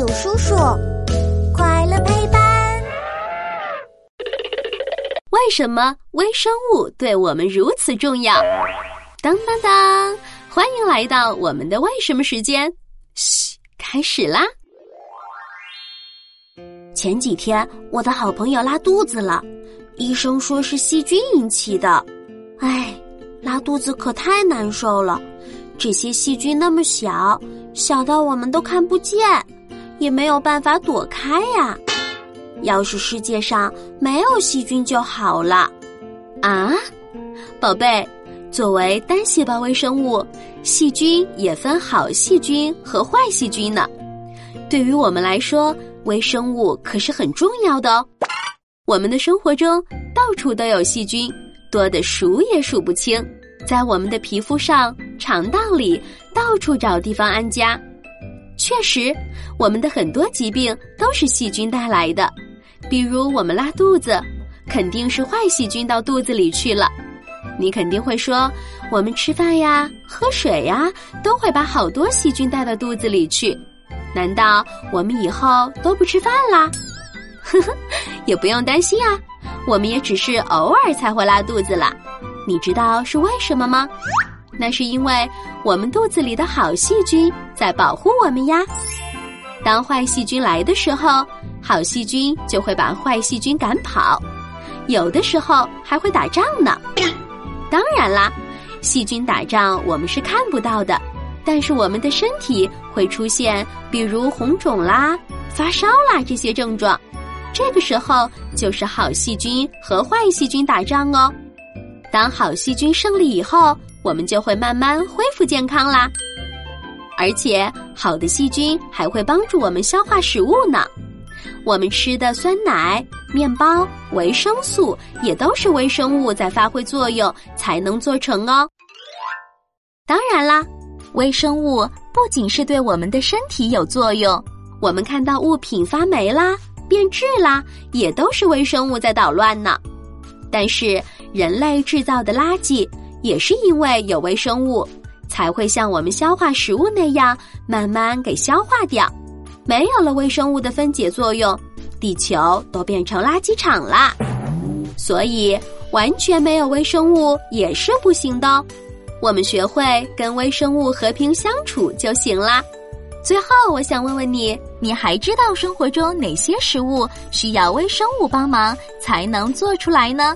有叔叔，快乐陪伴。为什么微生物对我们如此重要？当当当！欢迎来到我们的为什么时间。嘘，开始啦！前几天我的好朋友拉肚子了，医生说是细菌引起的。唉，拉肚子可太难受了。这些细菌那么小，小到我们都看不见，也没有办法躲开呀。要是世界上没有细菌就好了。啊，宝贝，作为单细胞微生物，细菌也分好细菌和坏细菌呢。对于我们来说，微生物可是很重要的哦。我们的生活中到处都有细菌，多的数也数不清。在我们的皮肤上、肠道里，到处找地方安家。确实，我们的很多疾病都是细菌带来的。比如我们拉肚子，肯定是坏细菌到肚子里去了。你肯定会说，我们吃饭呀、喝水呀，都会把好多细菌带到肚子里去。难道我们以后都不吃饭啦？呵呵，也不用担心啊，我们也只是偶尔才会拉肚子啦。你知道是为什么吗？那是因为我们肚子里的好细菌在保护我们呀。当坏细菌来的时候，好细菌就会把坏细菌赶跑，有的时候还会打仗呢。当然啦，细菌打仗我们是看不到的，但是我们的身体会出现，比如红肿啦、发烧啦这些症状。这个时候就是好细菌和坏细菌打仗哦。当好细菌胜利以后，我们就会慢慢恢复健康啦。而且，好的细菌还会帮助我们消化食物呢。我们吃的酸奶、面包、维生素也都是微生物在发挥作用才能做成哦。当然啦，微生物不仅是对我们的身体有作用，我们看到物品发霉啦、变质啦，也都是微生物在捣乱呢。但是，人类制造的垃圾也是因为有微生物，才会像我们消化食物那样慢慢给消化掉。没有了微生物的分解作用，地球都变成垃圾场啦。所以，完全没有微生物也是不行的。我们学会跟微生物和平相处就行啦。最后，我想问问你，你还知道生活中哪些食物需要微生物帮忙才能做出来呢？